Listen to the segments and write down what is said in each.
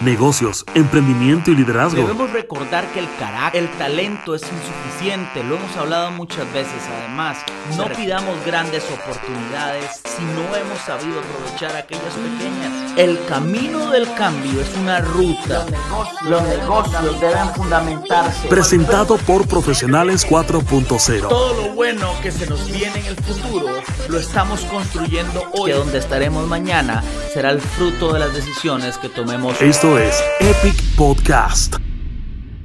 negocios, emprendimiento y liderazgo. Debemos recordar que el carácter, el talento es insuficiente, lo hemos hablado muchas veces. Además, no pidamos grandes oportunidades si no hemos sabido aprovechar aquellas pequeñas. El camino del cambio es una ruta. Los negocios deben fundamentarse. Presentado por Profesionales 4.0. Todo lo bueno que se nos viene en el futuro lo estamos construyendo hoy. Que donde estaremos mañana será el fruto de las decisiones que tomemos. Esto es Epic Podcast.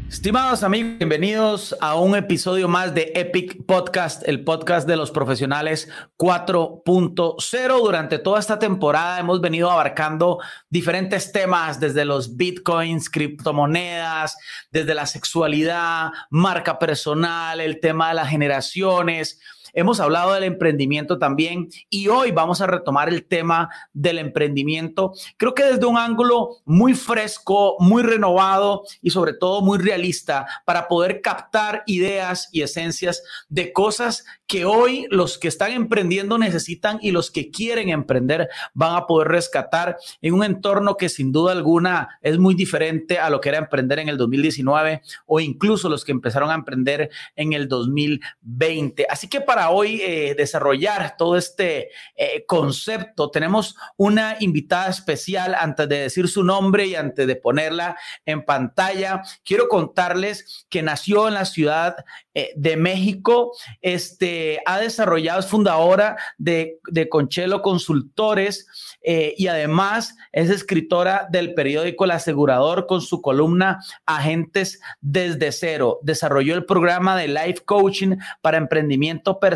Estimados amigos, bienvenidos a un episodio más de Epic Podcast, el podcast de los profesionales 4.0. Durante toda esta temporada hemos venido abarcando diferentes temas, desde los bitcoins, criptomonedas, desde la sexualidad, marca personal, el tema de las generaciones Hemos hablado del emprendimiento también y hoy vamos a retomar el tema del emprendimiento. Creo que desde un ángulo muy fresco, muy renovado y sobre todo muy realista para poder captar ideas y esencias de cosas que hoy los que están emprendiendo necesitan y los que quieren emprender van a poder rescatar en un entorno que sin duda alguna es muy diferente a lo que era emprender en el 2019 o incluso los que empezaron a emprender en el 2020. Así que para hoy eh, desarrollar todo este eh, concepto tenemos una invitada especial antes de decir su nombre y antes de ponerla en pantalla. Quiero contarles que nació en la ciudad eh, de México, este, ha desarrollado, es fundadora de, de Conchelo Consultores y además es escritora del periódico El Asegurador con su columna Agentes desde cero. Desarrolló el programa de Life Coaching para emprendimiento personal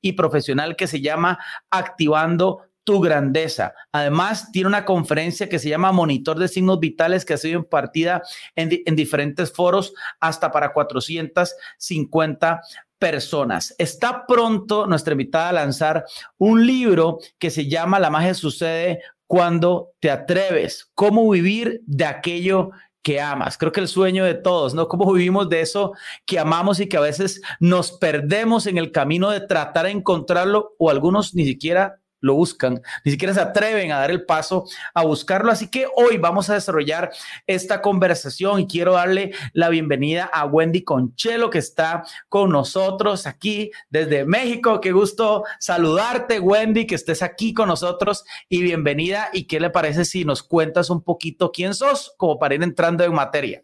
y profesional que se llama Activando tu grandeza. Además, tiene una conferencia que se llama Monitor de Signos Vitales que ha sido impartida en, en diferentes foros hasta para 450 personas. Está pronto nuestra invitada a lanzar un libro que se llama La magia sucede cuando te atreves, cómo vivir de aquello que amas. Creo que el sueño de todos, ¿no? Cómo vivimos de eso que amamos y que a veces nos perdemos en el camino de tratar de encontrarlo o algunos ni siquiera lo buscan, ni siquiera se atreven a dar el paso a buscarlo. Así que hoy vamos a desarrollar esta conversación y quiero darle la bienvenida a Wendy Conchelo que está con nosotros aquí desde México. Qué gusto saludarte, Wendy, que estés aquí con nosotros y bienvenida. ¿Y qué le parece si nos cuentas un poquito quién sos, como para ir entrando en materia?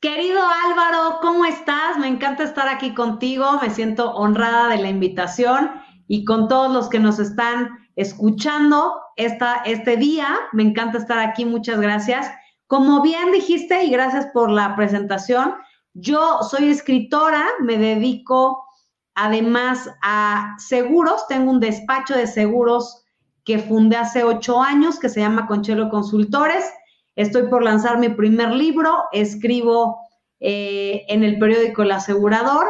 Querido Álvaro, ¿cómo estás? Me encanta estar aquí contigo, me siento honrada de la invitación y con todos los que nos están escuchando esta, este día. Me encanta estar aquí, muchas gracias. Como bien dijiste y gracias por la presentación, yo soy escritora, me dedico además a seguros, tengo un despacho de seguros que fundé hace ocho años que se llama Conchelo Consultores. Estoy por lanzar mi primer libro, escribo eh, en el periódico El Asegurador,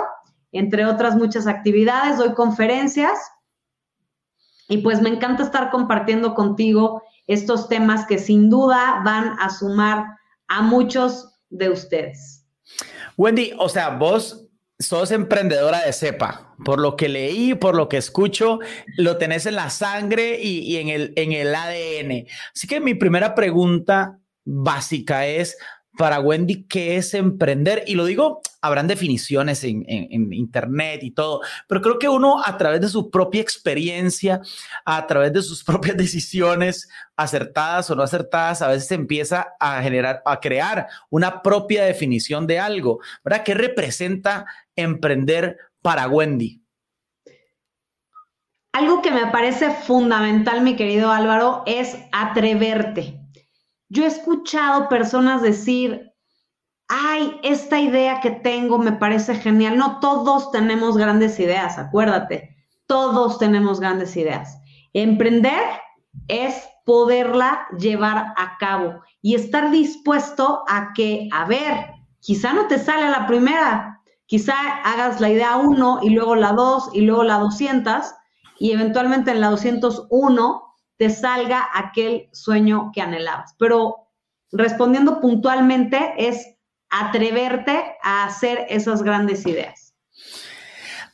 entre otras muchas actividades, doy conferencias y pues me encanta estar compartiendo contigo estos temas que sin duda van a sumar a muchos de ustedes. Wendy, o sea, vos sos emprendedora de cepa. Por lo que leí, por lo que escucho, lo tenés en la sangre y, y en, el, en el ADN. Así que mi primera pregunta básica es, para Wendy qué es emprender. Y lo digo, habrán definiciones en, internet y todo, pero creo que uno a través de su propia experiencia, a través de sus propias decisiones, acertadas o no acertadas, a veces empieza a generar, a crear una propia definición de algo. ¿Verdad? ¿Qué representa emprender para Wendy? Algo que me parece fundamental, mi querido Álvaro, es atreverte yo he escuchado personas decir, ay, esta idea que tengo me parece genial. No, todos tenemos grandes ideas, acuérdate, todos tenemos grandes ideas. Emprender es poderla llevar a cabo y estar dispuesto a que, a ver, quizá no te sale la primera, quizá hagas la idea uno y luego la dos y luego la 200 y eventualmente en la 201 te salga aquel sueño que anhelabas. Pero respondiendo puntualmente es atreverte a hacer esas grandes ideas.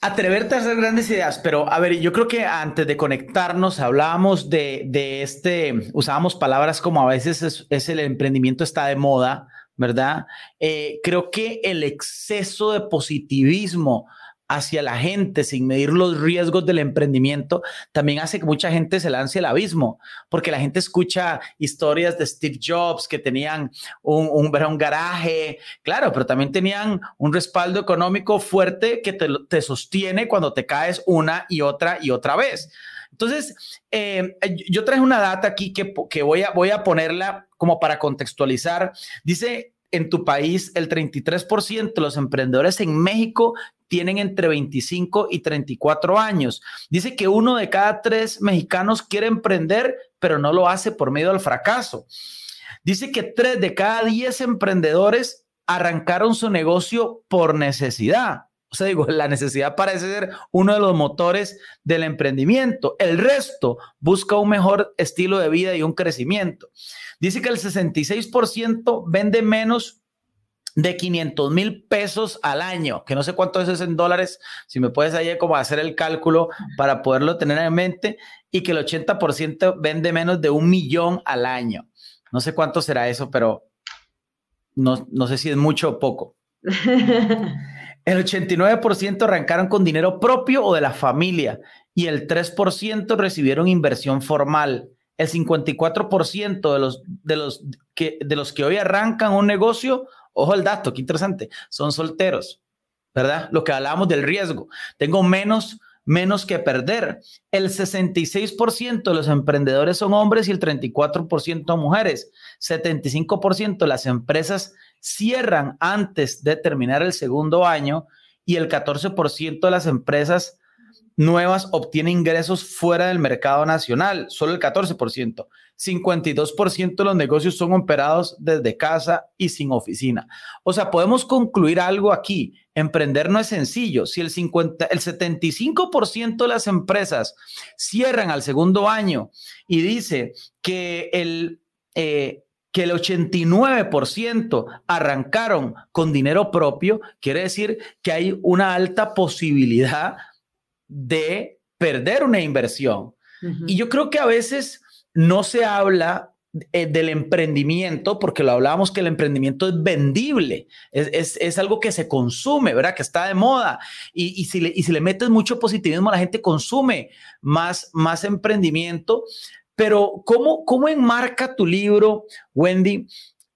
Atreverte a hacer grandes ideas, pero a ver, yo creo que antes de conectarnos hablábamos de, de este, usábamos palabras como a veces es, el emprendimiento está de moda, ¿verdad? Eh, creo que el exceso de positivismo hacia la gente sin medir los riesgos del emprendimiento también hace que mucha gente se lance al abismo, porque la gente escucha historias de Steve Jobs que tenían un, un, garaje, claro, pero también tenían un respaldo económico fuerte que te, sostiene cuando te caes una y otra y otra vez. Entonces, eh, yo traje una data aquí que, que voy, a, voy a ponerla como para contextualizar. Dice en tu país, el 33% de los emprendedores en México tienen entre 25 y 34 años. Dice que uno de cada tres mexicanos quiere emprender, pero no lo hace por medio del fracaso. Dice que tres de cada diez emprendedores arrancaron su negocio por necesidad. O sea, digo, la necesidad parece ser uno de los motores del emprendimiento. El resto busca un mejor estilo de vida y un crecimiento. Dice que el 66% vende menos de 500 mil pesos al año, que no sé cuánto es en dólares, si me puedes ahí como hacer el cálculo para poderlo tener en mente, y que el 80% vende menos de un millón al año. No sé cuánto será eso, pero no, no sé si es mucho o poco. El 89% arrancaron con dinero propio o de la familia y el 3% recibieron inversión formal. El 54% de los, de, los que, de los que hoy arrancan un negocio Ojo al dato, qué interesante. Son solteros, ¿verdad? Lo que hablábamos del riesgo. Tengo menos, menos que perder. El 66% de los emprendedores son hombres y el 34% mujeres. 75% de las empresas cierran antes de terminar el segundo año y el 14% de las empresas nuevas obtienen ingresos fuera del mercado nacional, solo el 14%. 52% de los negocios son operados desde casa y sin oficina. O sea, podemos concluir algo aquí. Emprender no es sencillo. Si el, 50, el 75% de las empresas cierran al segundo año y dice que el... Eh, que el 89% arrancaron con dinero propio, quiere decir que hay una alta posibilidad de perder una inversión. Y yo creo que a veces no se habla eh, del emprendimiento, porque lo hablábamos que el emprendimiento es vendible, es, algo que se consume, ¿verdad? Que está de moda. Y, si, le, y si le metes mucho positivismo, la gente consume más, más emprendimiento. Pero ¿cómo, ¿cómo enmarca tu libro, Wendy,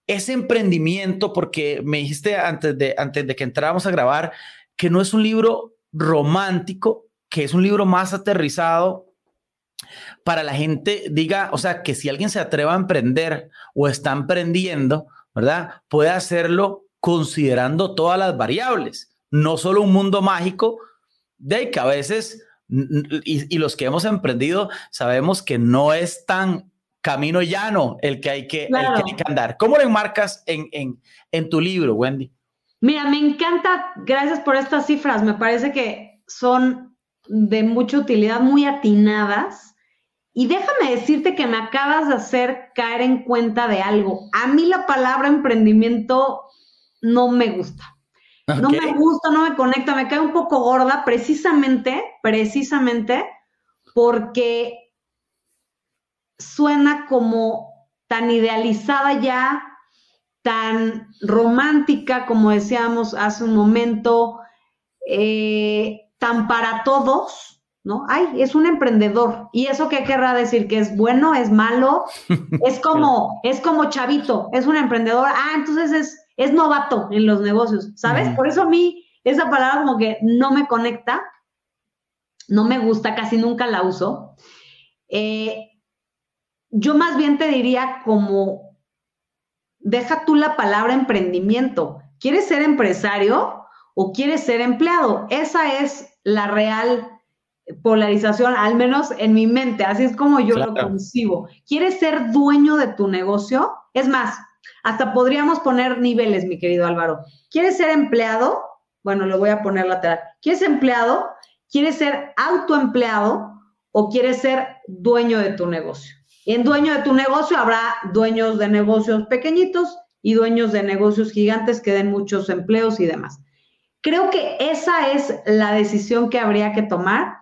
ese emprendimiento? Porque me dijiste antes de, antes de que entráramos a grabar que no es un libro romántico, que es un libro más aterrizado para la gente diga, o sea, que si alguien se atreva a emprender o está emprendiendo, ¿verdad? Puede hacerlo considerando todas las variables, no solo un mundo mágico de que a veces, y, los que hemos emprendido, sabemos que no es tan camino llano el que hay que, andar. ¿Cómo lo enmarcas en, en, en tu libro, Wendy? Mira, me encanta, gracias por estas cifras, me parece que son de mucha utilidad, muy atinadas y déjame decirte que me acabas de hacer caer en cuenta de algo. A mí la palabra emprendimiento no me gusta. No me gusta, no me conecta, me cae un poco gorda precisamente, precisamente porque suena como tan idealizada ya, tan romántica, como decíamos hace un momento, eh, tan para todos, ¿no? Ay, es un emprendedor. ¿Y eso qué querrá decir? ¿Que es bueno, es malo? Es como, es como chavito, es un emprendedor. Ah, entonces es, es novato en los negocios, ¿sabes? Por eso a mí esa palabra como que no me conecta, no me gusta, casi nunca la uso. Eh, yo más bien te diría como, deja tú la palabra emprendimiento. ¿Quieres ser empresario o quieres ser empleado? Esa es la real polarización, al menos en mi mente, así es como yo lo concibo. ¿Quieres ser dueño de tu negocio? Es más, hasta podríamos poner niveles, mi querido Álvaro. ¿Quieres ser empleado? Bueno, lo voy a poner lateral. ¿Quieres empleado? ¿Quieres ser autoempleado o quieres ser dueño de tu negocio? en dueño de tu negocio habrá dueños de negocios pequeñitos y dueños de negocios gigantes que den muchos empleos y demás. Creo que esa es la decisión que habría que tomar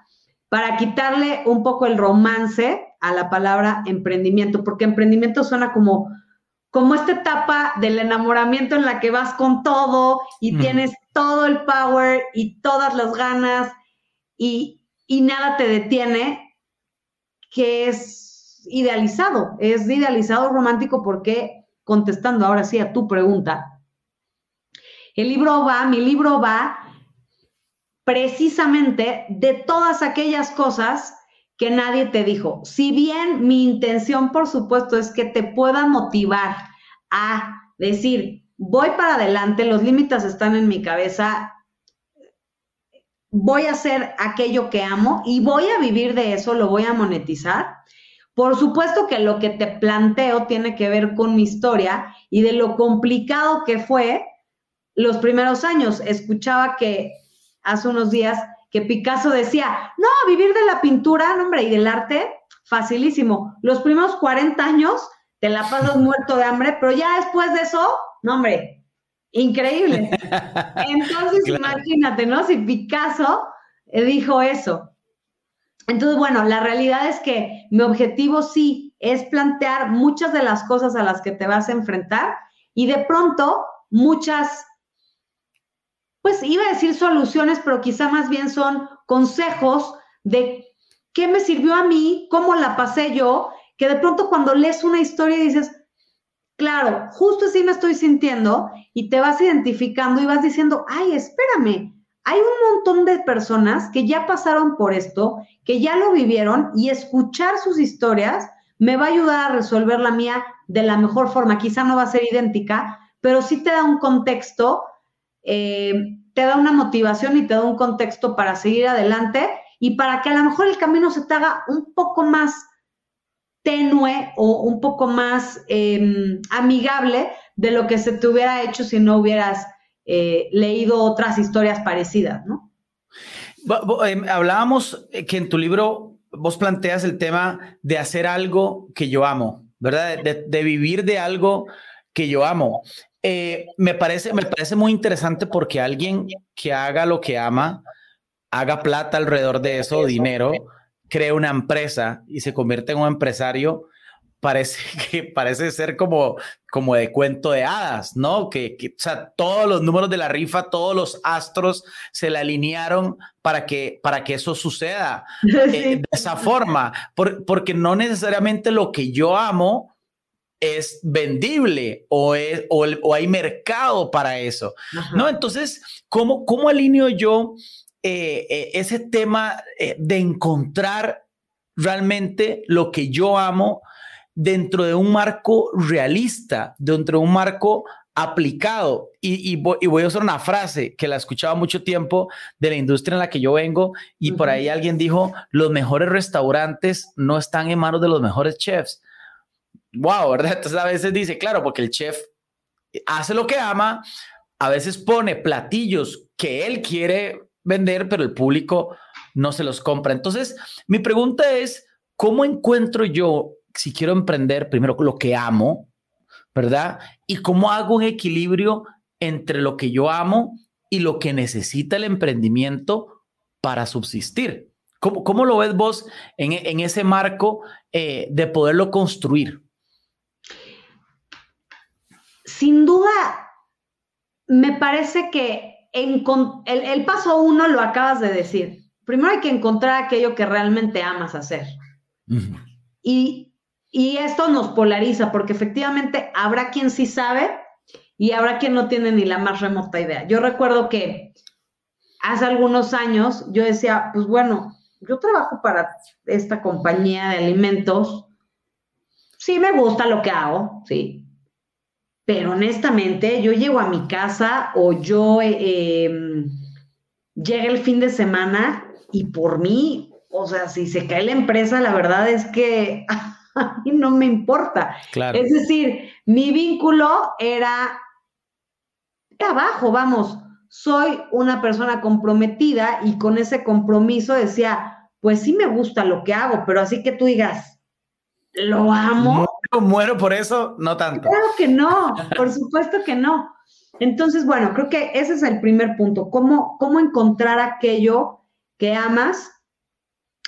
para quitarle un poco el romance a la palabra emprendimiento, porque emprendimiento suena como, como esta etapa del enamoramiento en la que vas con todo y tienes todo el power y todas las ganas y, y nada te detiene, que es idealizado, es idealizado romántico porque, contestando ahora sí a tu pregunta, el libro va, mi libro va precisamente de todas aquellas cosas que nadie te dijo. Si bien mi intención, por supuesto, es que te pueda motivar a decir, voy para adelante, los límites están en mi cabeza, voy a hacer aquello que amo y voy a vivir de eso, lo voy a monetizar. Por supuesto que lo que te planteo tiene que ver con mi historia y de lo complicado que fue los primeros años. Escuchaba que hace unos días que Picasso decía, no, vivir de la pintura, no, hombre, y del arte, facilísimo. Los primeros 40 años te la pasas muerto de hambre, pero ya después de eso, no, hombre, increíble. Entonces, imagínate, ¿no? Si Picasso eh, dijo eso. Entonces, bueno, la realidad es que mi objetivo sí es plantear muchas de las cosas a las que te vas a enfrentar y de pronto muchas pues iba a decir soluciones, pero quizá más bien son consejos de qué me sirvió a mí, cómo la pasé yo, que de pronto cuando lees una historia dices, claro, justo así me estoy sintiendo y te vas identificando y vas diciendo, ay, espérame, hay un montón de personas que ya pasaron por esto, que ya lo vivieron y escuchar sus historias me va a ayudar a resolver la mía de la mejor forma. Quizá no va a ser idéntica, pero sí te da un contexto eh, te da una motivación y te da un contexto para seguir adelante y para que a lo mejor el camino se te haga un poco más tenue o un poco más em, amigable de lo que se te hubiera hecho si no hubieras eh, leído otras historias parecidas, ¿no? Em, hablábamos que en tu libro vos planteas el tema de hacer algo que yo amo, ¿verdad? de vivir de algo que yo amo. Eh, me, parece, me parece muy interesante porque alguien que haga lo que ama, haga plata alrededor de eso, dinero, cree una empresa y se convierte en un empresario, parece que parece ser como, como de cuento de hadas, ¿no? Que, o sea, todos los números de la rifa, todos los astros se le alinearon para que, para que eso suceda eh, de esa forma, porque no necesariamente lo que yo amo es vendible o, o, hay mercado para eso, ¿no? Entonces, ¿cómo, cómo alineo yo eh, eh, ese tema eh, de encontrar realmente lo que yo amo dentro de un marco realista, dentro de un marco aplicado. Y, voy, a usar una frase que la escuchaba mucho tiempo de la industria en la que yo vengo y por ahí alguien dijo, los mejores restaurantes no están en manos de los mejores chefs, wow, ¿verdad? Entonces a veces dice, claro, porque el chef hace lo que ama, a veces pone platillos que él quiere vender, pero el público no se los compra. Entonces, mi pregunta es, ¿cómo encuentro yo, si quiero emprender, primero lo que amo, ¿verdad? Y cómo hago un equilibrio entre lo que yo amo y lo que necesita el emprendimiento para subsistir. ¿Cómo, cómo lo ves vos en, ese marco eh, de poderlo construir? Sin duda, me parece que el, paso uno lo acabas de decir. Primero hay que encontrar aquello que realmente amas hacer. y, y esto nos polariza porque efectivamente habrá quien sí sabe y habrá quien no tiene ni la más remota idea. Yo recuerdo que hace algunos años yo decía, pues bueno, yo trabajo para esta compañía de alimentos, sí me gusta lo que hago, sí, pero honestamente yo llego a mi casa o yo eh, em, llega el fin de semana y por mí, o sea, si se cae la empresa, la verdad es que a mí no me importa. Es decir, mi vínculo era abajo, vamos, soy una persona comprometida y con ese compromiso decía, pues sí me gusta lo que hago, pero así que tú digas, lo amo. Muero, muero por eso, no tanto. Claro que no, por supuesto que no. Entonces, bueno, creo que ese es el primer punto, cómo, cómo encontrar aquello que amas.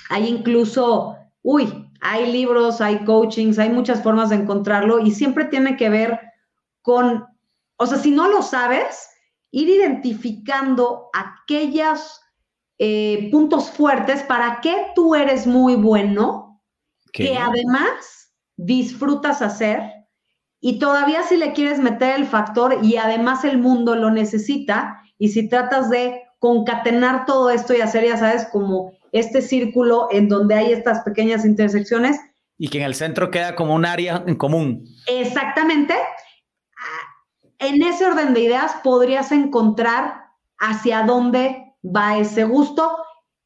Hay incluso, uy, hay libros, hay coachings, hay muchas formas de encontrarlo y siempre tiene que ver con, o sea, si no lo sabes, ir identificando aquellos eh, puntos fuertes para que tú eres muy bueno, que además disfrutas hacer y todavía si le quieres meter el factor y además el mundo lo necesita y si tratas de concatenar todo esto y hacer, ya sabes, como este círculo en donde hay estas pequeñas intersecciones. Y que en el centro queda como un área en común. Exactamente. En ese orden de ideas podrías encontrar hacia dónde va ese gusto.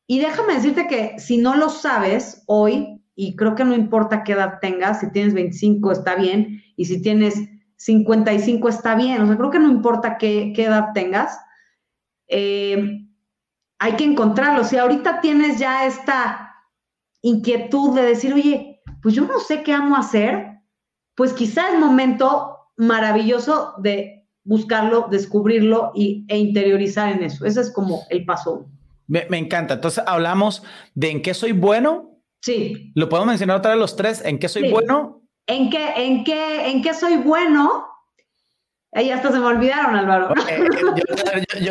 Y déjame decirte que si no lo sabes hoy, y creo que no importa qué edad tengas, si tienes 25 está bien, y si tienes 55 está bien, o sea, creo que no importa qué, edad tengas, eh, hay que encontrarlo. Si ahorita tienes ya esta inquietud de decir, oye, pues yo no sé qué amo hacer, pues quizá es momento maravilloso de buscarlo, descubrirlo y, e interiorizar en eso. Ese es como el paso Me, encanta. Entonces hablamos de en qué soy bueno. Sí. Lo podemos mencionar otra vez los tres. ¿En qué soy bueno? ¿En qué, en, qué, ¿En qué soy bueno? Ahí hasta se me olvidaron, Álvaro.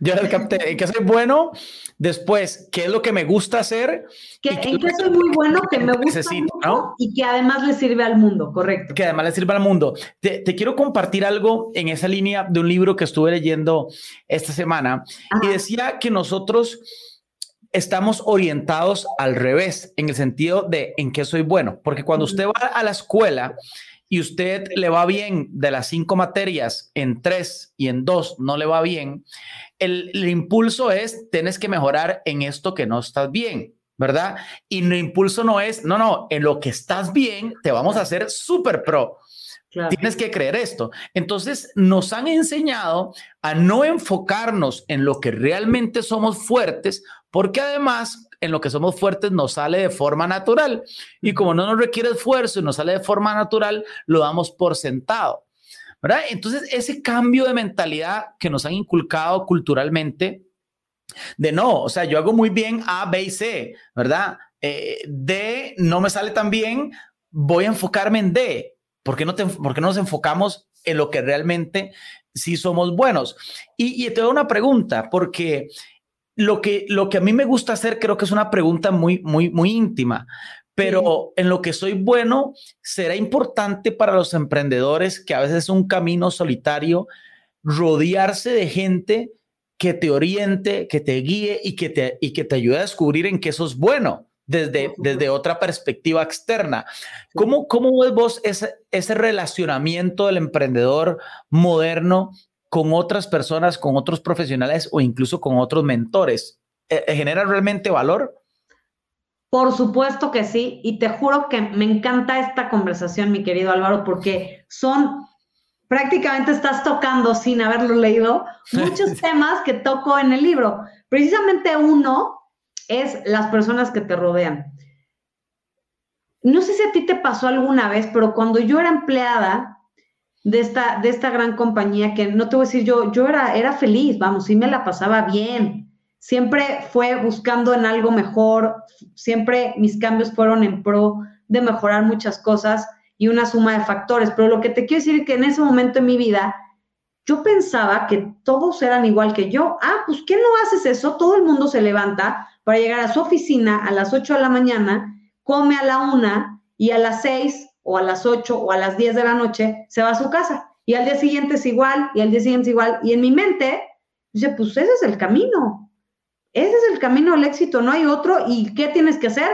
yo, les capté. ¿En qué soy bueno? Después, ¿qué es lo que me gusta hacer? ¿En qué soy muy bueno? Que me gusta ¿no? y que además le sirve al mundo, correcto. Que además le sirve al mundo. Te, quiero compartir algo en esa línea de un libro que estuve leyendo esta semana y decía que nosotros estamos orientados al revés, en el sentido de en qué soy bueno. Porque cuando usted va a la escuela y usted le va bien de las cinco materias en tres y en dos no le va bien, el, impulso es, tienes que mejorar en esto que no estás bien. ¿Verdad? Y el impulso no es, no, no, en lo que estás bien, te vamos a hacer súper pro. Tienes que creer esto. Entonces, nos han enseñado a no enfocarnos en lo que realmente somos fuertes, porque además en lo que somos fuertes nos sale de forma natural. Y como no nos requiere esfuerzo y nos sale de forma natural, lo damos por sentado. ¿verdad? Entonces, ese cambio de mentalidad que nos han inculcado culturalmente, de no, o sea, yo hago muy bien A, B y C, ¿verdad? Eh, D no me sale tan bien, voy a enfocarme en D. ¿Por qué no, te, por qué no nos enfocamos en lo que realmente sí somos buenos? Y, y te doy una pregunta, porque lo que, lo que a mí me gusta hacer creo que es una pregunta muy, muy, muy íntima, pero en lo que soy bueno, será importante para los emprendedores, que a veces es un camino solitario, rodearse de gente que te oriente, que te guíe y que te, y que te ayude a descubrir en qué sos bueno desde, desde otra perspectiva externa. ¿Cómo, cómo ves vos ese, ese relacionamiento del emprendedor moderno con otras personas, con otros profesionales o incluso con otros mentores? Eh, eh, ¿Genera realmente valor? Por supuesto que sí, y te juro que me encanta esta conversación, mi querido Álvaro, porque son, prácticamente estás tocando sin haberlo leído, muchos temas que toco en el libro. Precisamente uno es las personas que te rodean. No sé si a ti te pasó alguna vez, pero cuando yo era empleada, de esta, de esta gran compañía que no te voy a decir yo, yo era, era feliz, vamos, sí me la pasaba bien. Siempre fue buscando en algo mejor, siempre mis cambios fueron en pro de mejorar muchas cosas y una suma de factores. Pero lo que te quiero decir es que en ese momento en mi vida, yo pensaba que todos eran igual que yo. Ah, pues ¿qué no haces eso? Todo el mundo se levanta para llegar a su oficina a las 8 de la mañana, come a la una y a las 6 o a las 8 o a las 10 de la noche se va a su casa. Y al día siguiente es igual, y al día siguiente es igual. Y en mi mente, dice, pues ese es el camino. Ese es el camino al éxito, no hay otro. ¿Y qué tienes que hacer?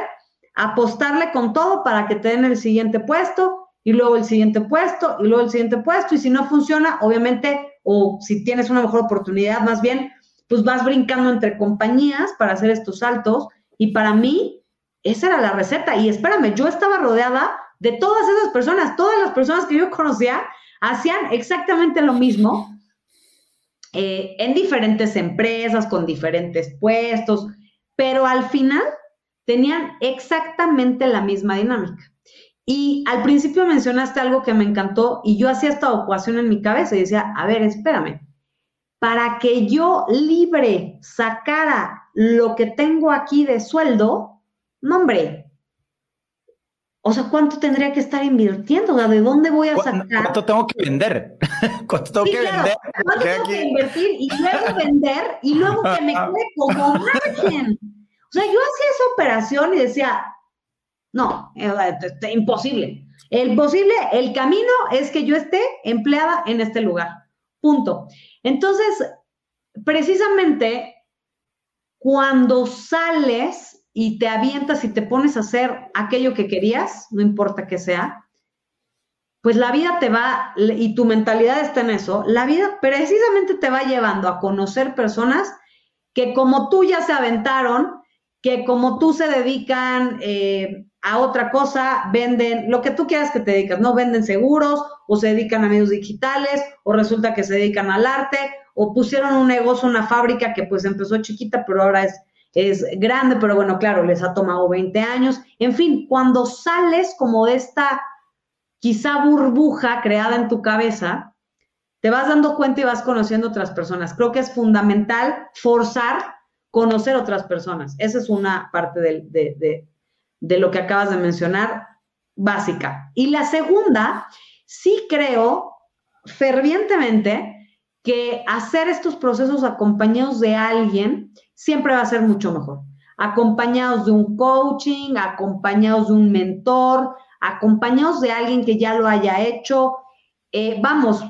Apostarle con todo para que te den el siguiente puesto, y luego el siguiente puesto, y luego el siguiente puesto. Y si no funciona, obviamente, o si tienes una mejor oportunidad, más bien, pues vas brincando entre compañías para hacer estos saltos. Y para mí, esa era la receta. Y espérame, yo estaba rodeada de todas esas personas, todas las personas que yo conocía hacían exactamente lo mismo eh, en diferentes empresas, con diferentes puestos, pero al final tenían exactamente la misma dinámica. Y al principio mencionaste algo que me encantó y yo hacía esta ecuación en mi cabeza y decía, a ver, espérame, para que yo libre sacara lo que tengo aquí de sueldo, no hombre, o sea, ¿cuánto tendría que estar invirtiendo? ¿De dónde voy a sacar? ¿Cuánto tengo que vender? ¿Cuánto tengo que vender? ¿Cuánto tengo que invertir y luego vender y luego que me quede como margen? O sea, yo hacía esa operación y decía, no, imposible. El posible, el camino es que yo esté empleada en este lugar. Punto. Entonces, precisamente cuando sales y te avientas y te pones a hacer aquello que querías, no importa qué sea, pues la vida te va, y tu mentalidad está en eso, la vida precisamente te va llevando a conocer personas que como tú ya se aventaron, que como tú se dedican eh, a otra cosa, venden lo que tú quieras que te dedicas, ¿no? Venden seguros o se dedican a medios digitales o resulta que se dedican al arte o pusieron un negocio, una fábrica que pues empezó chiquita, pero ahora es, es grande, pero bueno, claro, les ha tomado 20 años. En fin, cuando sales como de esta quizá burbuja creada en tu cabeza, te vas dando cuenta y vas conociendo otras personas. Creo que es fundamental forzar conocer otras personas. Esa es una parte de, de de lo que acabas de mencionar, básica. Y la segunda, sí creo fervientemente que hacer estos procesos acompañados de alguien siempre va a ser mucho mejor. Acompañados de un coaching, acompañados de un mentor, acompañados de alguien que ya lo haya hecho. Eh, vamos,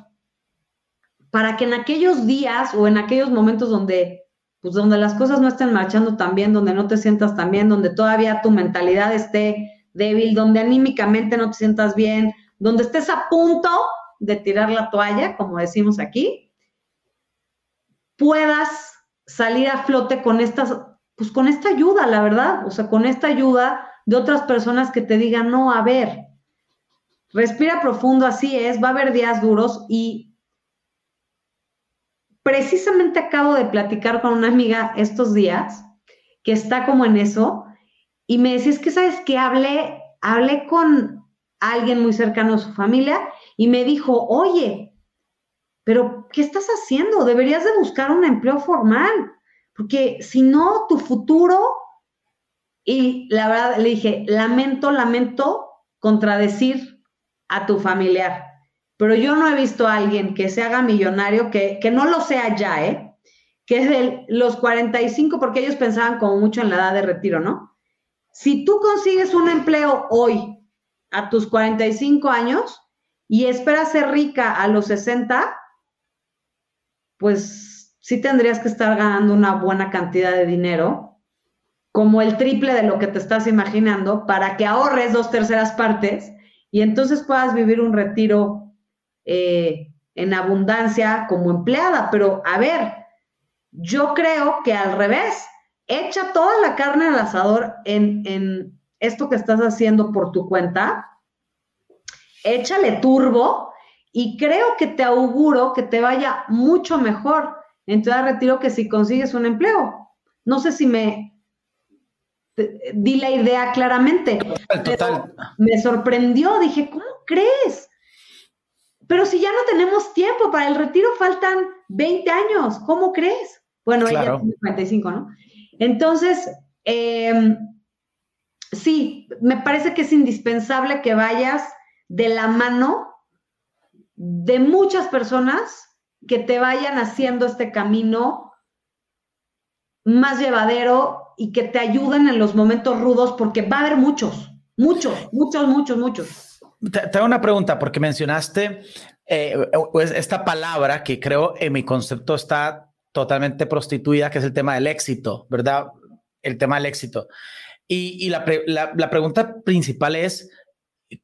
para que en aquellos días o en aquellos momentos donde pues donde las cosas no estén marchando tan bien, donde no te sientas tan bien, donde todavía tu mentalidad esté débil, donde anímicamente no te sientas bien, donde estés a punto de tirar la toalla, como decimos aquí, puedas salir a flote con estas, pues con esta ayuda, la verdad, o sea, con esta ayuda de otras personas que te digan, no, a ver, respira profundo, así es, va a haber días duros y Precisamente acabo de platicar con una amiga estos días que está como en eso y me decía, es que sabes que hablé con alguien muy cercano a su familia y me dijo, oye, pero ¿qué estás haciendo? Deberías de buscar un empleo formal, porque si no, tu futuro, y la verdad le dije, lamento, lamento contradecir a tu familiar pero yo no he visto a alguien que se haga millonario, que, no lo sea ya, ¿eh? Que es de los 45, porque ellos pensaban como mucho en la edad de retiro, ¿no? Si tú consigues un empleo hoy, a tus 45 años, y esperas ser rica a los 60, pues sí tendrías que estar ganando una buena cantidad de dinero, como el triple de lo que te estás imaginando, para que ahorres dos terceras partes y entonces puedas vivir un retiro eh, en abundancia como empleada, pero a ver, yo creo que al revés, echa toda la carne al asador en, en esto que estás haciendo por tu cuenta, échale turbo y creo que te auguro que te vaya mucho mejor en tu retiro que si consigues un empleo. No sé si me di la idea claramente. Total, Me sorprendió, dije, ¿cómo crees? Pero si ya no tenemos tiempo, para el retiro faltan 20 años, ¿cómo crees? Bueno, ella tiene 55, ¿no? Entonces, em, sí, me parece que es indispensable que vayas de la mano de muchas personas que te vayan haciendo este camino más llevadero y que te ayuden en los momentos rudos, porque va a haber muchos, muchos, muchos, muchos, muchos. Tengo una pregunta porque mencionaste eh, pues, esta palabra que creo en mi concepto está totalmente prostituida, que es el tema del éxito, ¿verdad? El tema del éxito. Y, la, pregunta principal es,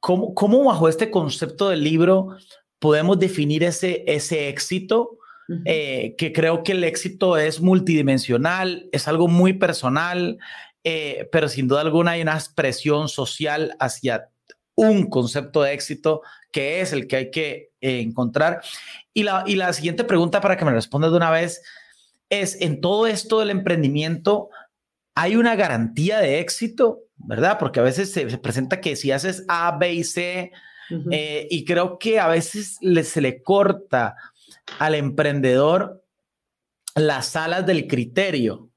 ¿cómo, ¿cómo, bajo este concepto del libro podemos definir ese, ese éxito? Eh, que creo que el éxito es multidimensional, es algo muy personal, eh, pero sin duda alguna hay una expresión social hacia un concepto de éxito que es el que hay que eh, encontrar. Y la, y la siguiente pregunta para que me respondas de una vez es, en todo esto del emprendimiento, hay una garantía de éxito, ¿verdad? Porque a veces se, presenta que si haces A, B y C, eh, y creo que a veces se le corta al emprendedor las alas del criterio,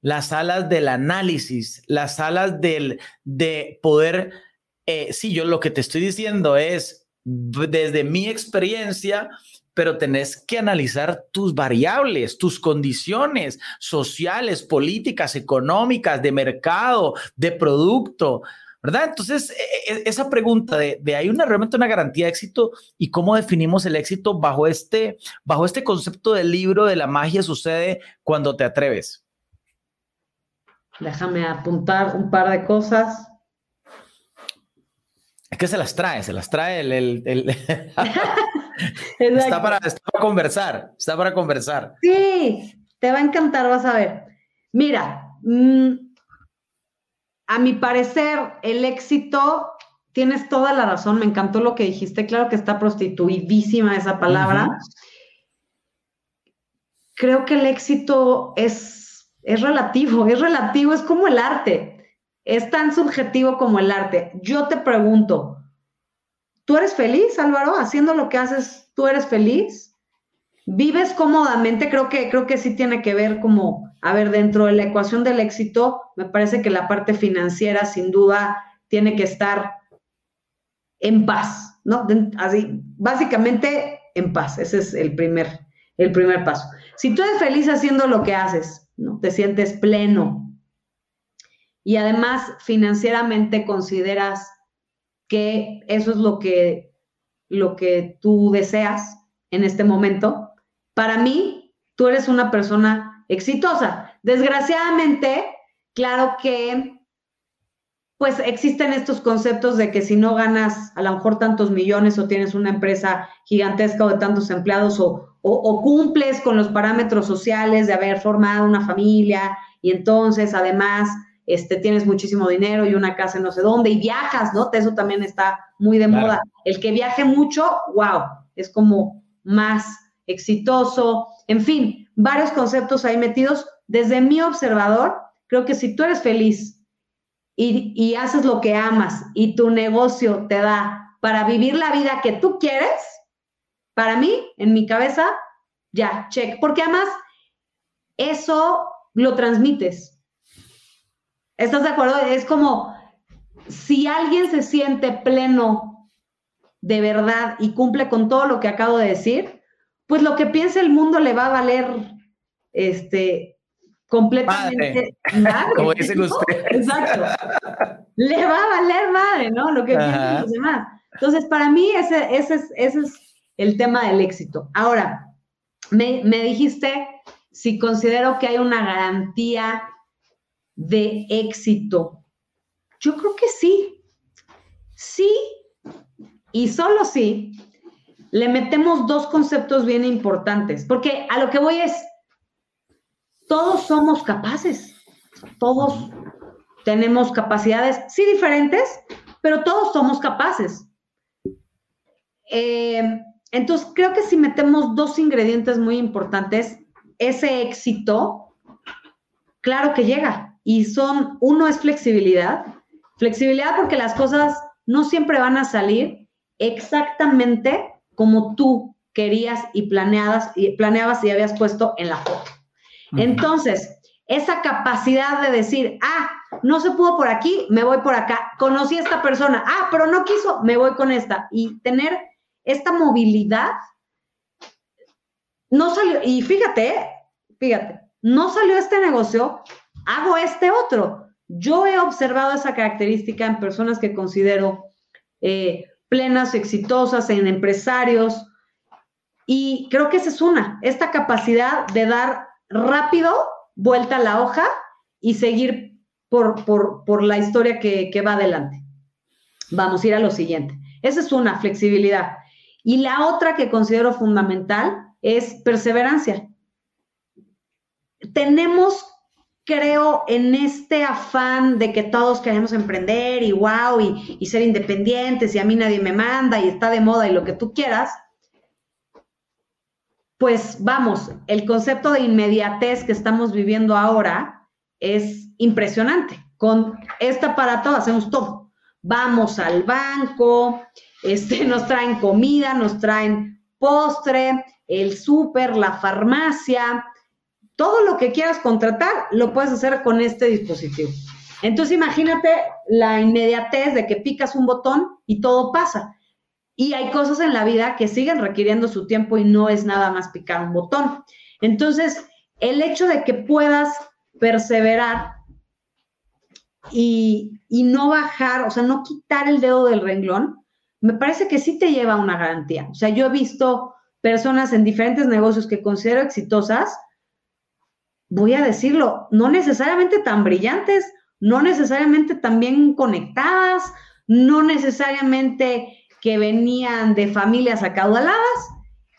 las alas del análisis, las alas del, de poder, eh, sí, yo lo que te estoy diciendo es, desde mi experiencia, pero tenés que analizar tus variables, tus condiciones sociales, políticas, económicas, de mercado, de producto, ¿verdad? Entonces, e, e, esa pregunta de, ¿hay una, realmente una garantía de éxito y cómo definimos el éxito bajo este, bajo este concepto del libro de la magia sucede cuando te atreves? Déjame apuntar un par de cosas. Es que se las trae, se las trae el... está, para, conversar, está para conversar. Sí, te va a encantar, vas a ver. Mira, mm, a mi parecer, el éxito, tienes toda la razón, me encantó lo que dijiste, claro que está prostituidísima esa palabra. Creo que el éxito es, es relativo, es relativo, es como el arte es tan subjetivo como el arte. Yo te pregunto, ¿tú eres feliz, Álvaro, haciendo lo que haces? ¿Tú eres feliz? ¿Vives cómodamente? Creo que, creo que sí tiene que ver como, a ver, dentro de la ecuación del éxito, me parece que la parte financiera sin duda tiene que estar en paz, ¿no? Así, básicamente en paz. Ese es el primer, el primer paso. Si tú eres feliz haciendo lo que haces, ¿no? Te sientes pleno, y además financieramente consideras que eso es lo que, lo que tú deseas en este momento, para mí, tú eres una persona exitosa. Desgraciadamente, claro que pues existen estos conceptos de que si no ganas a lo mejor tantos millones o tienes una empresa gigantesca o de tantos empleados o, o, cumples con los parámetros sociales de haber formado una familia y entonces además este, tienes muchísimo dinero y una casa en no sé dónde y viajas, ¿no? Eso también está muy de moda. El que viaje mucho, wow, es como más exitoso. En fin, varios conceptos ahí metidos. Desde mi observador, creo que si tú eres feliz y, haces lo que amas y tu negocio te da para vivir la vida que tú quieres, para mí, en mi cabeza, ya, check. Porque además, eso lo transmites. ¿Estás de acuerdo? Es como si alguien se siente pleno de verdad y cumple con todo lo que acabo de decir, pues lo que piense el mundo le va a valer este completamente madre. Como dicen ustedes. Exacto. Le va a valer madre, ¿no? Lo que piensen los demás. Entonces, para mí ese, ese, es, ese es el tema del éxito. Ahora, me, me dijiste si considero que hay una garantía de éxito? Yo creo que sí. Sí, y solo sí, le metemos dos conceptos bien importantes, porque a lo que voy es, todos somos capaces, todos tenemos capacidades, sí diferentes, pero todos somos capaces. Eh, entonces, creo que si metemos dos ingredientes muy importantes, ese éxito, claro que llega y son, uno es flexibilidad, flexibilidad porque las cosas no siempre van a salir exactamente como tú querías y planeadas y planeabas y habías puesto en la foto. Entonces, esa capacidad de decir, ah, no se pudo por aquí, me voy por acá. Conocí a esta persona, ah, pero no quiso, me voy con esta. Y tener esta movilidad, no salió, y fíjate, fíjate, no salió este negocio hago este otro. Yo he observado esa característica en personas que considero eh, plenas, exitosas, en empresarios, y creo que esa es una, esta capacidad de dar rápido vuelta a la hoja y seguir por, por, la historia que, que va adelante. Vamos a ir a lo siguiente. Esa es una, flexibilidad. Y la otra que considero fundamental es perseverancia. Tenemos creo en este afán de que todos queremos emprender y wow, y, ser independientes y a mí nadie me manda y está de moda y lo que tú quieras, pues vamos, el concepto de inmediatez que estamos viviendo ahora es impresionante. Con este aparato hacemos todo. Vamos al banco, este, nos traen comida, nos traen postre, el súper, la farmacia, todo lo que quieras contratar lo puedes hacer con este dispositivo. Entonces imagínate la inmediatez de que picas un botón y todo pasa. Y hay cosas en la vida que siguen requiriendo su tiempo y no es nada más picar un botón. Entonces, el hecho de que puedas perseverar y, no bajar, o sea, no quitar el dedo del renglón, me parece que sí te lleva una garantía. O sea, yo he visto personas en diferentes negocios que considero exitosas, voy a decirlo, no necesariamente tan brillantes, no necesariamente tan bien conectadas, no necesariamente que venían de familias acaudaladas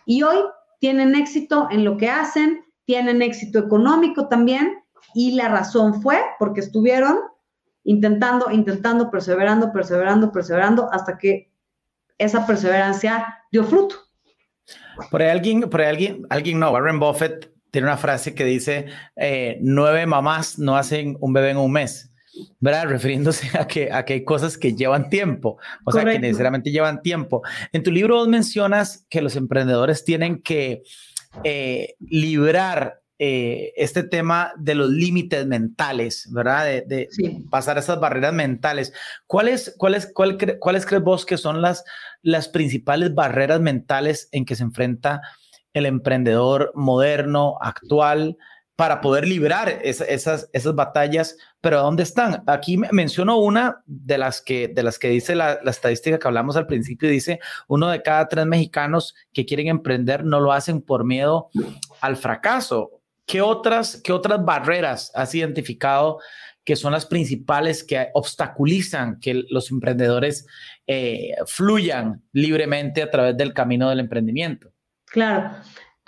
y hoy tienen éxito en lo que hacen, tienen éxito económico también y la razón fue porque estuvieron intentando, intentando, perseverando, perseverando, perseverando hasta que esa perseverancia dio fruto. Por alguien, por alguien, alguien no, Warren Buffett tiene una frase que dice, eh, nueve mamás no hacen un bebé en un mes. ¿verdad? Refiriéndose a que, a que hay cosas que llevan tiempo, o sea, que necesariamente llevan tiempo. En tu libro mencionas que los emprendedores tienen que eh, librar eh, este tema de los límites mentales, ¿verdad? De, pasar esas barreras mentales. ¿Cuáles, cuáles, cuál, ¿Cuáles crees vos que son las, las principales barreras mentales en que se enfrenta el emprendedor moderno, actual? para poder librar esas, batallas, pero ¿dónde están? Aquí menciono una de las que, de las que dice la, la, estadística que hablamos al principio, dice uno de cada tres mexicanos que quieren emprender no lo hacen por miedo al fracaso. ¿Qué otras, qué otras barreras has identificado que son las principales que obstaculizan que los emprendedores eh, fluyan libremente a través del camino del emprendimiento? Claro,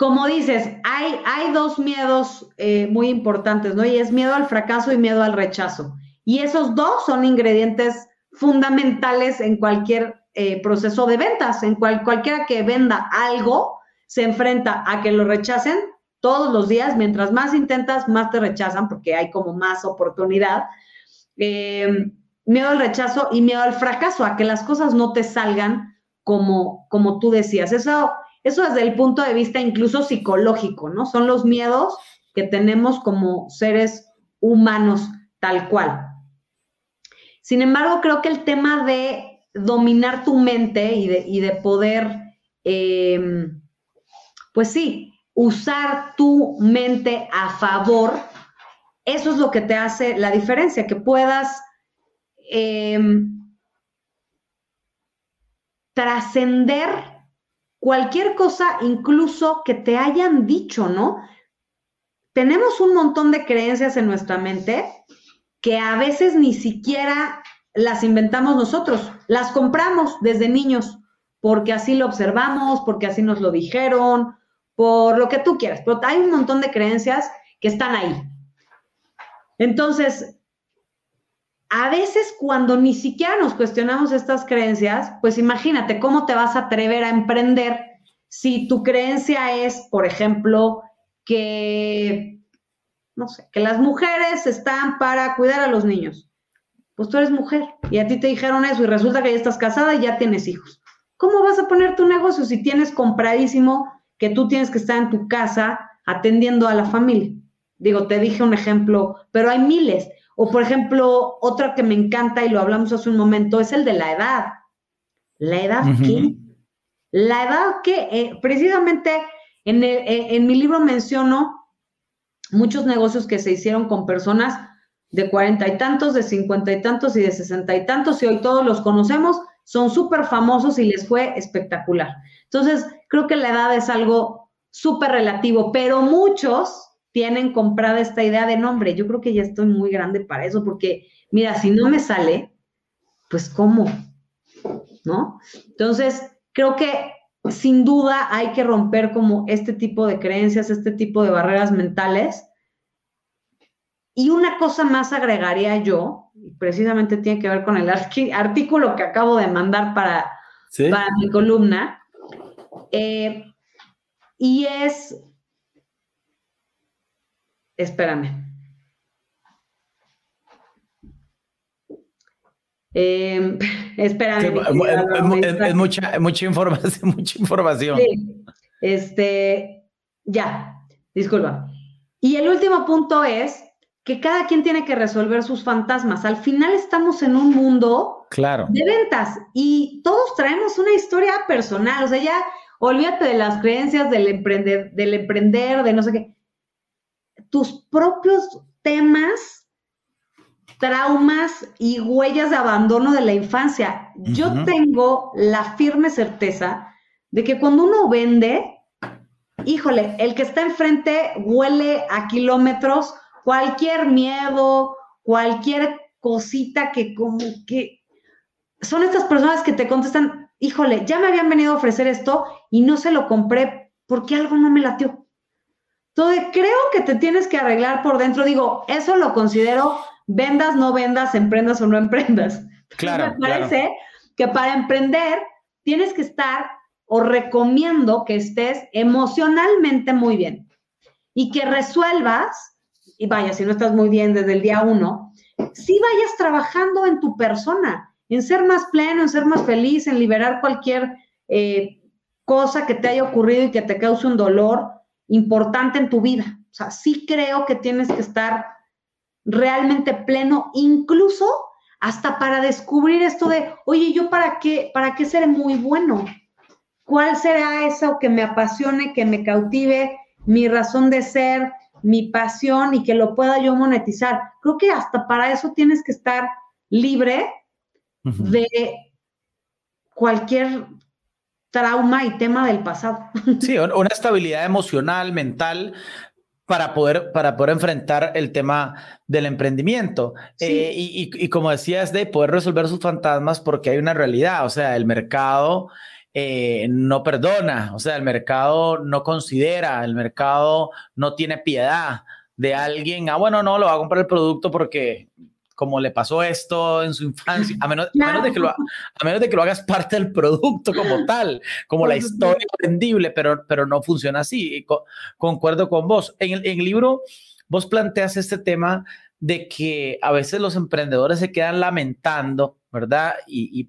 como dices, hay, hay dos miedos eh, muy importantes, ¿no? Y es miedo al fracaso y miedo al rechazo. Y esos dos son ingredientes fundamentales en cualquier eh, proceso de ventas. En cual, cualquiera que venda algo se enfrenta a que lo rechacen todos los días. Mientras más intentas, más te rechazan porque hay como más oportunidad. Eh, miedo al rechazo y miedo al fracaso, a que las cosas no te salgan como, como tú decías. Eso eso desde el punto de vista incluso psicológico, ¿no? Son los miedos que tenemos como seres humanos tal cual. Sin embargo, creo que el tema de dominar tu mente y de, de poder, em, pues sí, usar tu mente a favor, eso es lo que te hace la diferencia, que puedas em, trascender cualquier cosa, incluso que te hayan dicho, ¿no? Tenemos un montón de creencias en nuestra mente que a veces ni siquiera las inventamos nosotros, las compramos desde niños, porque así lo observamos, porque así nos lo dijeron, por lo que tú quieras, pero hay un montón de creencias que están ahí. Entonces, a veces cuando ni siquiera nos cuestionamos estas creencias, pues imagínate cómo te vas a atrever a emprender si tu creencia es, por ejemplo, que, no sé, que las mujeres están para cuidar a los niños. Pues tú eres mujer y a ti te dijeron eso y resulta que ya estás casada y ya tienes hijos. ¿Cómo vas a poner tu negocio si tienes compradísimo que tú tienes que estar en tu casa atendiendo a la familia? Digo, te dije un ejemplo, pero hay miles. O por ejemplo, otra que me encanta y lo hablamos hace un momento es el de la edad. ¿La edad qué? La edad que eh, precisamente en, eh, en mi libro menciono muchos negocios que se hicieron con personas de cuarenta y tantos, de cincuenta y tantos y de sesenta y tantos, y hoy todos los conocemos, son súper famosos y les fue espectacular. Entonces, creo que la edad es algo súper relativo, pero muchos tienen comprada esta idea de nombre. Yo creo que ya estoy muy grande para eso, porque mira, si no me sale, pues ¿cómo? ¿No? Entonces, creo que sin duda hay que romper como este tipo de creencias, este tipo de barreras mentales. Y una cosa más agregaría yo, y precisamente tiene que ver con el artículo que acabo de mandar para, para mi columna, eh, y es Espérame. Eh, espérame. es, mucha, mucha información, mucha información. Sí. Este, ya, disculpa. Y el último punto es que cada quien tiene que resolver sus fantasmas. Al final estamos en un mundo claro. de ventas y todos traemos una historia personal. O sea, ya olvídate de las creencias del emprender, del emprender, de no sé qué. Tus propios temas, traumas y huellas de abandono de la infancia. Yo tengo la firme certeza de que cuando uno vende, híjole, el que está enfrente huele a kilómetros cualquier miedo, cualquier cosita que como que son estas personas que te contestan, híjole, ya me habían venido a ofrecer esto y no se lo compré porque algo no me latió. Entonces, creo que te tienes que arreglar por dentro. Digo, eso lo considero vendas, no vendas, emprendas o no emprendas. Claro. me parece que para emprender tienes que estar o recomiendo que estés emocionalmente muy bien y que resuelvas y vaya, si no estás muy bien desde el día uno, si vayas trabajando en tu persona, en ser más pleno, en ser más feliz, en liberar cualquier eh, cosa que te haya ocurrido y que te cause un dolor importante en tu vida. O sea, sí creo que tienes que estar realmente pleno, incluso hasta para descubrir esto de, oye, yo para qué, para qué seré muy bueno. ¿Cuál será eso que me apasione, que me cautive, mi razón de ser, mi pasión y que lo pueda yo monetizar. Creo que hasta para eso tienes que estar libre de cualquier trauma y tema del pasado. Sí, una estabilidad emocional, mental, para poder, para poder enfrentar el tema del emprendimiento. Eh, y, y, como decías, de poder resolver sus fantasmas porque hay una realidad, o sea, el mercado eh, no perdona, o sea, el mercado no considera, el mercado no tiene piedad de alguien, ah, bueno, no, lo va a comprar el producto porque como le pasó esto en su infancia, a menos, de, que lo, a menos de que lo hagas parte del producto como tal, como la historia vendible, pero, pero no funciona así. concuerdo con vos. En el, en el libro, vos planteas este tema de que a veces los emprendedores se quedan lamentando ¿verdad? Y,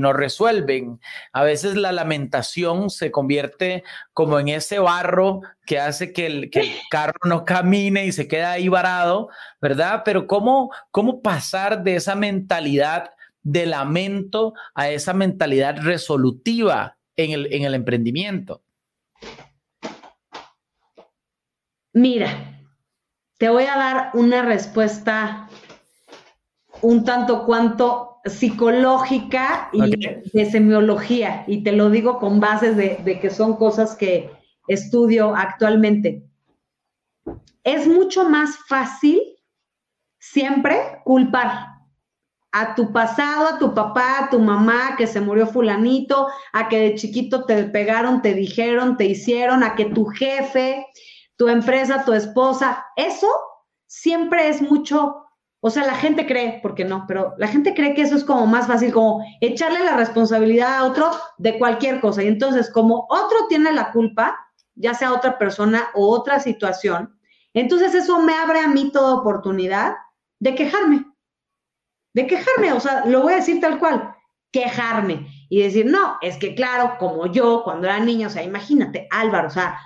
no resuelven. A veces la lamentación se convierte como en ese barro que hace que el, carro no camine y se queda ahí varado, ¿verdad? Pero ¿cómo, cómo pasar de esa mentalidad de lamento a esa mentalidad resolutiva en el, en el emprendimiento? Mira, te voy a dar una respuesta un tanto cuanto psicológica y de semiología, y te lo digo con bases de, que son cosas que estudio actualmente. Es mucho más fácil siempre culpar a tu pasado, a tu papá, a tu mamá, que se murió fulanito, a que de chiquito te pegaron, te dijeron, te hicieron, a que tu jefe, tu empresa, tu esposa, eso siempre es mucho o sea, la gente cree, porque no, pero la gente cree que eso es como más fácil, como echarle la responsabilidad a otro de cualquier cosa. Y entonces, como otro tiene la culpa, ya sea otra persona o otra situación, entonces eso me abre a mí toda oportunidad de quejarme. De quejarme, o sea, lo voy a decir tal cual, quejarme y decir, no, es que claro, como yo cuando era niño, o sea, imagínate, Álvaro, o sea,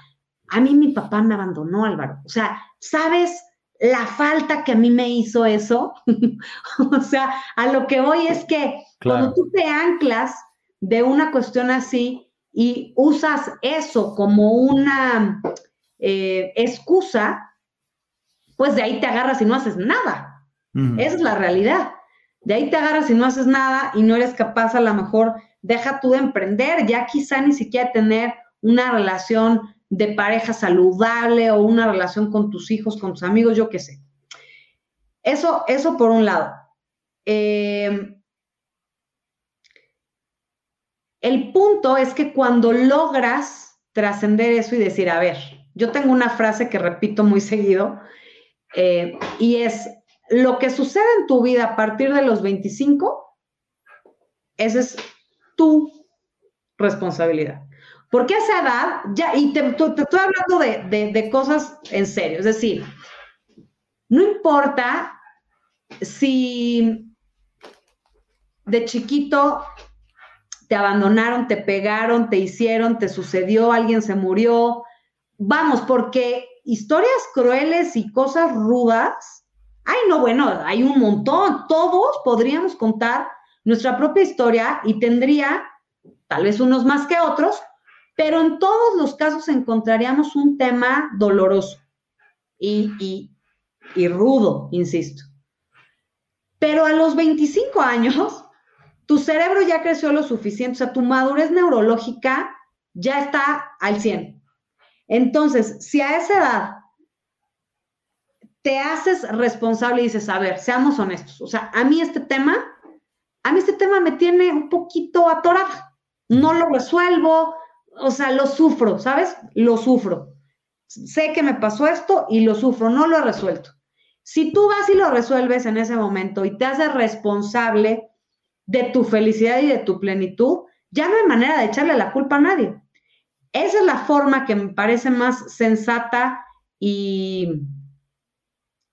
a mí mi papá me abandonó, Álvaro. O sea, ¿sabes? La falta que a mí me hizo eso. o sea, a lo que voy es que cuando tú te anclas de una cuestión así y usas eso como una eh, excusa, pues de ahí te agarras y no haces nada. Esa es la realidad. De ahí te agarras y no haces nada y no eres capaz a lo mejor, deja tú de emprender, ya quizá ni siquiera tener una relación de pareja saludable o una relación con tus hijos, con tus amigos, yo qué sé. Eso, eso por un lado. Eh, el punto es que cuando logras trascender eso y decir, a ver, yo tengo una frase que repito muy seguido eh, y es, lo que sucede en tu vida a partir de los 25, esa es tu responsabilidad. Porque a esa edad, ya, y te, estoy hablando de, cosas en serio, es decir, no importa si de chiquito te abandonaron, te pegaron, te hicieron, te sucedió, alguien se murió. Vamos, porque historias crueles y cosas rudas, ay, no, bueno, hay un montón. Todos podríamos contar nuestra propia historia y tendría, tal vez unos más que otros, pero en todos los casos encontraríamos un tema doloroso y, y rudo, insisto. Pero a los 25 años, tu cerebro ya creció lo suficiente, o sea, tu madurez neurológica ya está al 100. Entonces, si a esa edad te haces responsable y dices, a ver, seamos honestos, o sea, a mí este tema, a mí este tema me tiene un poquito atorada, no lo resuelvo, o sea, lo sufro, ¿sabes? Lo sufro. Sé que me pasó esto y lo sufro, no lo he resuelto. Si tú vas y lo resuelves en ese momento y te haces responsable de tu felicidad y de tu plenitud, ya no hay manera de echarle la culpa a nadie. Esa es la forma que me parece más sensata y,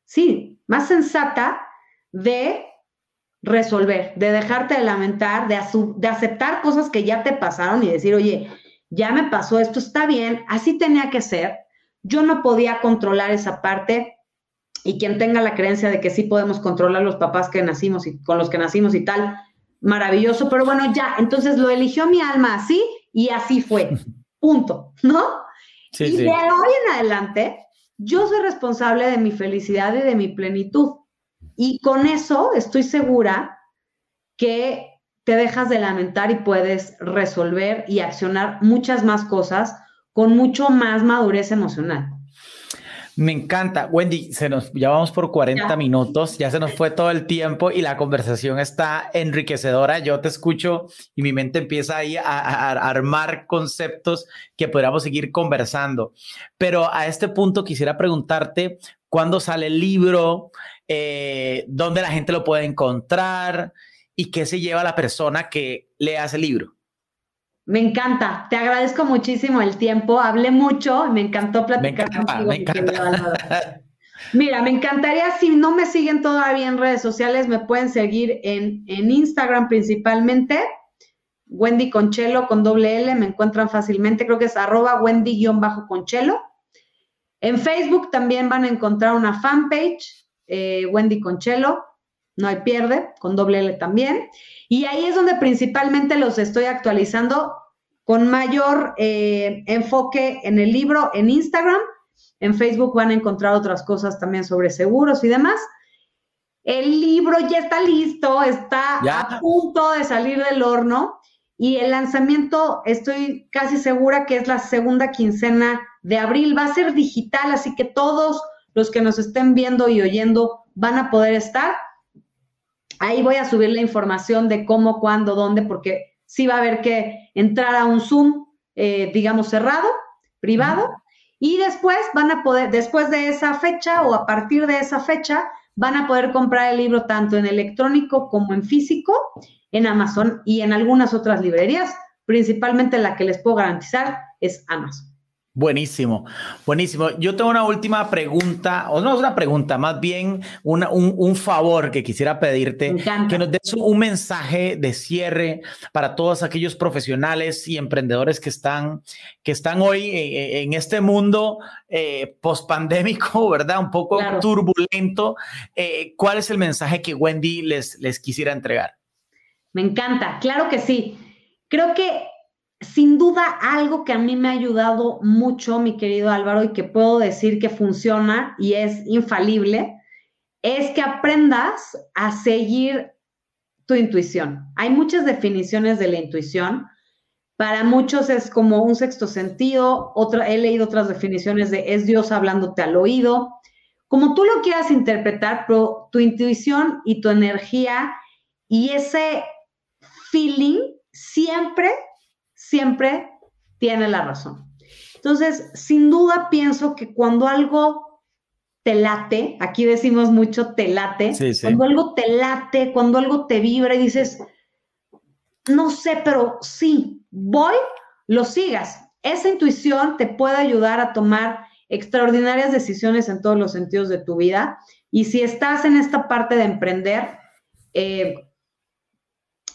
sí, más sensata de resolver, de dejarte de lamentar, de, de aceptar cosas que ya te pasaron y decir, oye, ya me pasó esto, está bien, así tenía que ser. Yo no podía controlar esa parte y quien tenga la creencia de que sí podemos controlar los papás que nacimos y con los que nacimos y tal, maravilloso, pero bueno, ya, entonces lo eligió mi alma así y así fue, punto, ¿no? y de hoy en adelante, yo soy responsable de mi felicidad y de mi plenitud. Y con eso estoy segura que te dejas de lamentar y puedes resolver y accionar muchas más cosas con mucho más madurez emocional. Me encanta. Wendy, se nos, ya vamos por 40 minutos, ya se nos fue todo el tiempo y la conversación está enriquecedora. Yo te escucho y mi mente empieza ahí a, armar conceptos que podríamos seguir conversando. Pero a este punto quisiera preguntarte, ¿cuándo sale el libro? Eh, ¿Dónde la gente lo puede encontrar? ¿Y qué se lleva la persona que lea ese libro? Me encanta, te agradezco muchísimo el tiempo, hablé mucho, me encantó platicar me encanta, Mira, me encantaría, si no me siguen todavía en redes sociales, me pueden seguir en, en Instagram principalmente, Wendy Conchelo con doble L, me encuentran fácilmente, creo que es arroba Wendy-Conchelo. En Facebook también van a encontrar una fanpage, eh, Wendy Conchelo, no hay pierde, con doble L también. Y ahí es donde principalmente los estoy actualizando con mayor eh, enfoque en el libro, en Instagram. En Facebook van a encontrar otras cosas también sobre seguros y demás. El libro ya está listo, está a punto de salir del horno y el lanzamiento estoy casi segura que es la segunda quincena de abril. Va a ser digital, así que todos los que nos estén viendo y oyendo van a poder estar. Ahí voy a subir la información de cómo, cuándo, dónde, porque sí va a haber que entrar a un Zoom, eh, digamos, cerrado, privado, y después van a poder, después de esa fecha o a partir de esa fecha, van a poder comprar el libro tanto en electrónico como en físico, en Amazon y en algunas otras librerías. Principalmente la que les puedo garantizar es Amazon. Buenísimo, buenísimo. Yo tengo una última pregunta, o no es una pregunta, más bien un, favor que quisiera pedirte, que nos des un mensaje de cierre para todos aquellos profesionales y emprendedores que están, que están hoy eh, eh, en, este mundo eh, post-pandémico, ¿verdad? Un poco turbulento. Eh, ¿Cuál es el mensaje que Wendy les, les quisiera entregar? Me encanta, claro que sí. Creo que sin duda algo que a mí me ha ayudado mucho, mi querido Álvaro, y que puedo decir que funciona y es infalible, es que aprendas a seguir tu intuición. Hay muchas definiciones de la intuición. Para muchos es como un sexto sentido, otra, he leído otras definiciones de es Dios hablándote al oído. Como tú lo quieras interpretar, pero tu intuición y tu energía y ese feeling siempre siempre tiene la razón. Entonces, sin duda pienso que cuando algo te late, aquí decimos mucho te late, cuando algo te late, cuando algo te vibra y dices, no sé, pero sí, voy, lo sigas. Esa intuición te puede ayudar a tomar extraordinarias decisiones en todos los sentidos de tu vida. Y si estás en esta parte de emprender, eh,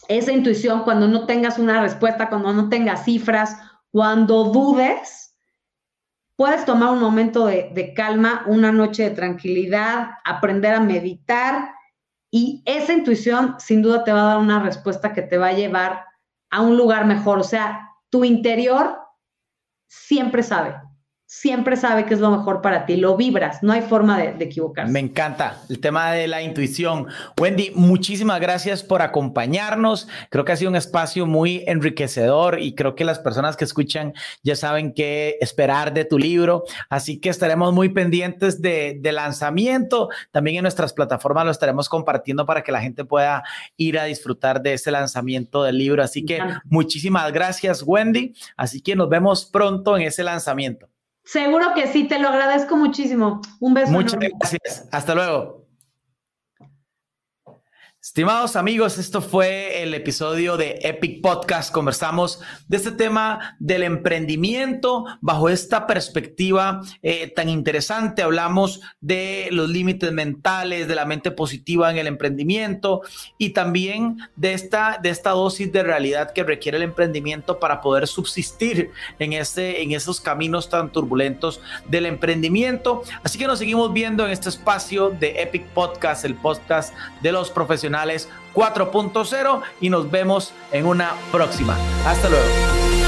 esa intuición, cuando no tengas una respuesta, cuando no tengas cifras, cuando dudes, puedes tomar un momento de, de calma, una noche de tranquilidad, aprender a meditar y esa intuición sin duda te va a dar una respuesta que te va a llevar a un lugar mejor. O sea, tu interior siempre sabe siempre sabe que es lo mejor para ti, lo vibras, no hay forma de, equivocarse. Me encanta el tema de la intuición. Wendy, muchísimas gracias por acompañarnos. Creo que ha sido un espacio muy enriquecedor y creo que las personas que escuchan ya saben qué esperar de tu libro, así que estaremos muy pendientes de, de lanzamiento. También en nuestras plataformas lo estaremos compartiendo para que la gente pueda ir a disfrutar de ese lanzamiento del libro. Así que muchísimas gracias, Wendy. Así que nos vemos pronto en ese lanzamiento. Seguro que sí, te lo agradezco muchísimo. Un beso. Muchas gracias. Hasta luego. Estimados amigos, esto fue el episodio de Epic Podcast. Conversamos de este tema del emprendimiento bajo esta perspectiva eh, tan interesante. Hablamos de los límites mentales, de la mente positiva en el emprendimiento y también de esta, de esta dosis de realidad que requiere el emprendimiento para poder subsistir en, este, en esos caminos tan turbulentos del emprendimiento. Así que nos seguimos viendo en este espacio de Epic Podcast, el podcast de los profesionales 4.0 y nos vemos en una próxima. Hasta luego.